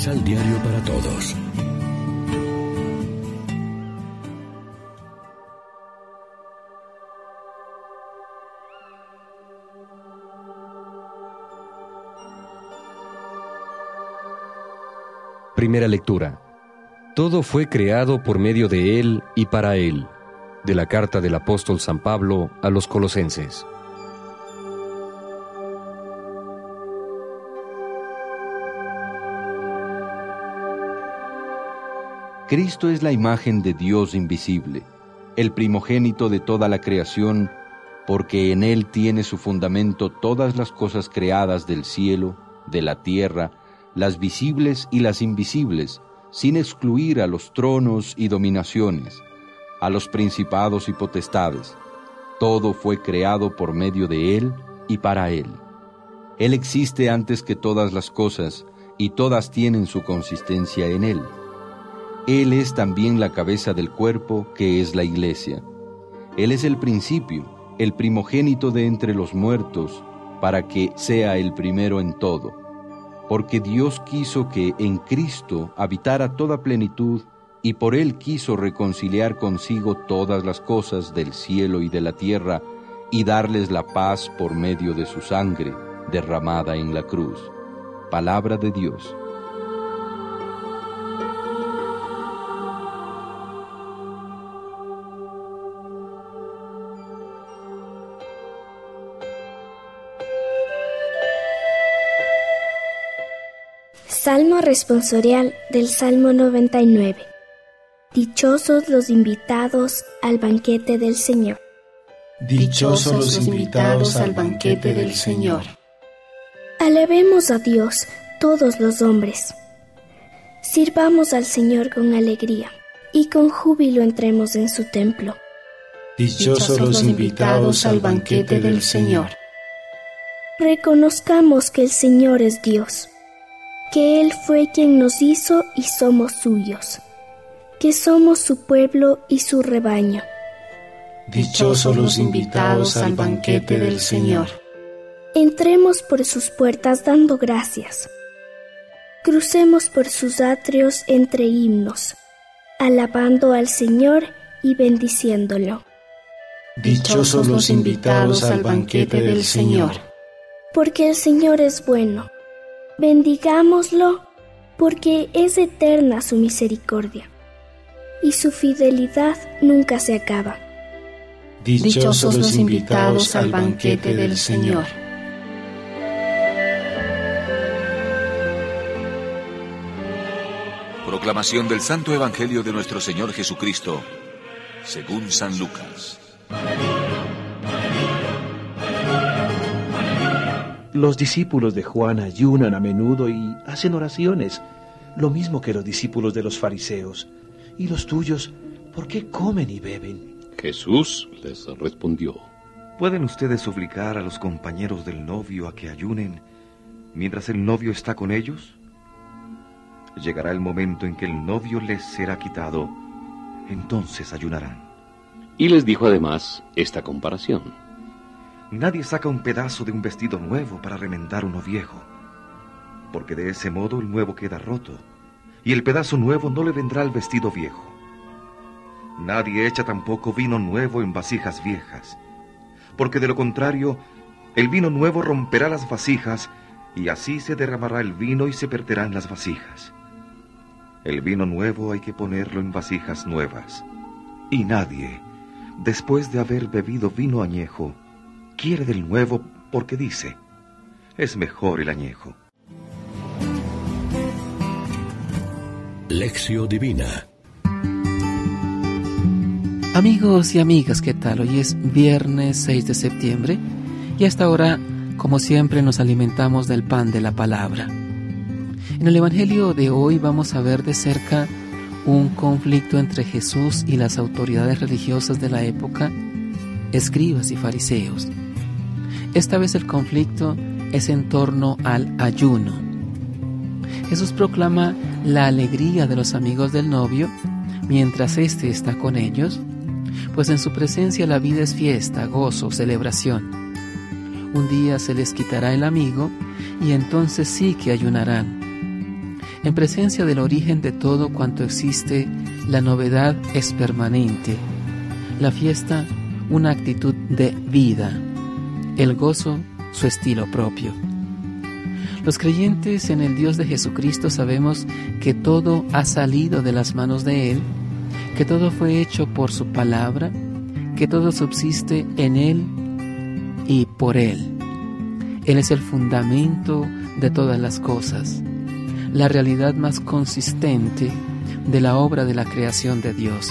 Misal Diario para Todos. Primera lectura. Todo fue creado por medio de Él y para Él. De la carta del apóstol San Pablo a los colosenses. Cristo es la imagen de Dios invisible, el primogénito de toda la creación, porque en Él tiene su fundamento todas las cosas creadas del cielo, de la tierra, las visibles y las invisibles, sin excluir a los tronos y dominaciones, a los principados y potestades. Todo fue creado por medio de Él y para Él. Él existe antes que todas las cosas, y todas tienen su consistencia en Él. Él es también la cabeza del cuerpo, que es la iglesia. Él es el principio, el primogénito de entre los muertos, para que sea el primero en todo porque Dios quiso que en Cristo habitara toda plenitud y por Él quiso reconciliar consigo todas las cosas del cielo y de la tierra y darles la paz por medio de su sangre derramada en la cruz. Palabra de Dios. Salmo responsorial del Salmo 99. Dichosos los invitados al banquete del Señor. Dichosos los invitados al banquete del Señor. Alabemos a Dios todos los hombres. Sirvamos al Señor con alegría y con júbilo entremos en su templo. Dichosos los invitados al banquete del Señor. Reconozcamos que el Señor es Dios que Él fue quien nos hizo y somos suyos, que somos su pueblo y su rebaño. Dichosos los invitados al banquete del Señor. Entremos por sus puertas dando gracias. Crucemos por sus atrios entre himnos, alabando al Señor y bendiciéndolo. Dichosos los invitados al banquete del Señor. Porque el Señor es bueno bendigámoslo, porque es eterna su misericordia, y su fidelidad nunca se acaba. Dichosos los invitados al banquete del Señor. Proclamación del Santo Evangelio de nuestro Señor Jesucristo, según San Lucas. Los discípulos de Juan ayunan a menudo y hacen oraciones, lo mismo que los discípulos de los fariseos. ¿Y los tuyos, por qué comen y beben? Jesús les respondió. ¿Pueden ustedes suplicar a los compañeros del novio a que ayunen mientras el novio está con ellos? Llegará el momento en que el novio les será quitado, entonces ayunarán. Y les dijo además esta comparación. Nadie saca un pedazo de un vestido nuevo para remendar uno viejo, porque de ese modo el nuevo queda roto, y el pedazo nuevo no le vendrá al vestido viejo. Nadie echa tampoco vino nuevo en vasijas viejas, porque de lo contrario, el vino nuevo romperá las vasijas, y así se derramará el vino y se perderán las vasijas. El vino nuevo hay que ponerlo en vasijas nuevas, y nadie, después de haber bebido vino añejo, quiere del nuevo porque dice, es mejor el añejo. Lección Divina Amigos y amigas, ¿qué tal? Hoy es viernes 6 de septiembre y hasta ahora, como siempre, nos alimentamos del pan de la palabra. En el Evangelio de hoy vamos a ver de cerca un conflicto entre Jesús y las autoridades religiosas de la época, escribas y fariseos. Esta vez el conflicto es en torno al ayuno. Jesús proclama la alegría de los amigos del novio mientras éste está con ellos, pues en su presencia la vida es fiesta, gozo, celebración. Un día se les quitará el amigo y entonces sí que ayunarán. En presencia del origen de todo cuanto existe, la novedad es permanente. La fiesta, una actitud de vida. El gozo, su estilo propio. Los creyentes en el Dios de Jesucristo sabemos que todo ha salido de las manos de Él, que todo fue hecho por su palabra, que todo subsiste en Él y por Él. Él es el fundamento de todas las cosas, la realidad más consistente de la obra de la creación de Dios.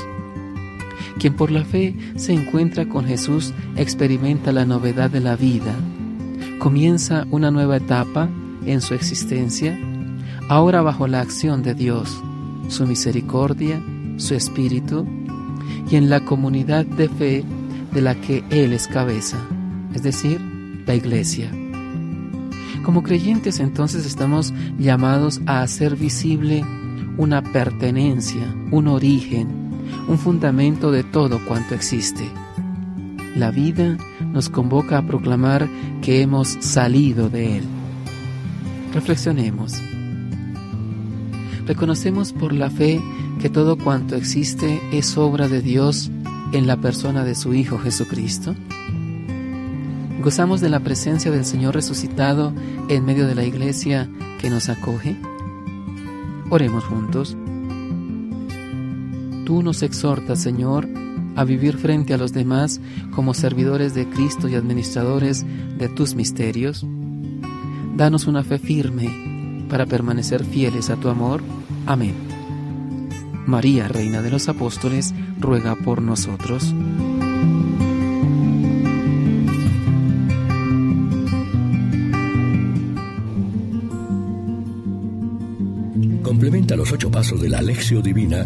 Quien por la fe se encuentra con Jesús experimenta la novedad de la vida, comienza una nueva etapa en su existencia, ahora bajo la acción de Dios, su misericordia, su espíritu, y en la comunidad de fe de la que Él es cabeza, es decir, la iglesia. Como creyentes entonces estamos llamados a hacer visible una pertenencia, un origen, un fundamento de todo cuanto existe. La vida nos convoca a proclamar que hemos salido de Él. Reflexionemos. Reconocemos por la fe que todo cuanto existe es obra de Dios en la persona de su Hijo Jesucristo. ¿Gozamos de la presencia del Señor resucitado en medio de la iglesia que nos acoge? Oremos juntos. Tú nos exhortas, Señor, a vivir frente a los demás como servidores de Cristo y administradores de tus misterios. Danos una fe firme para permanecer fieles a tu amor. Amén. María, Reina de los Apóstoles, ruega por nosotros. Complementa los ocho pasos de la Alexio Divina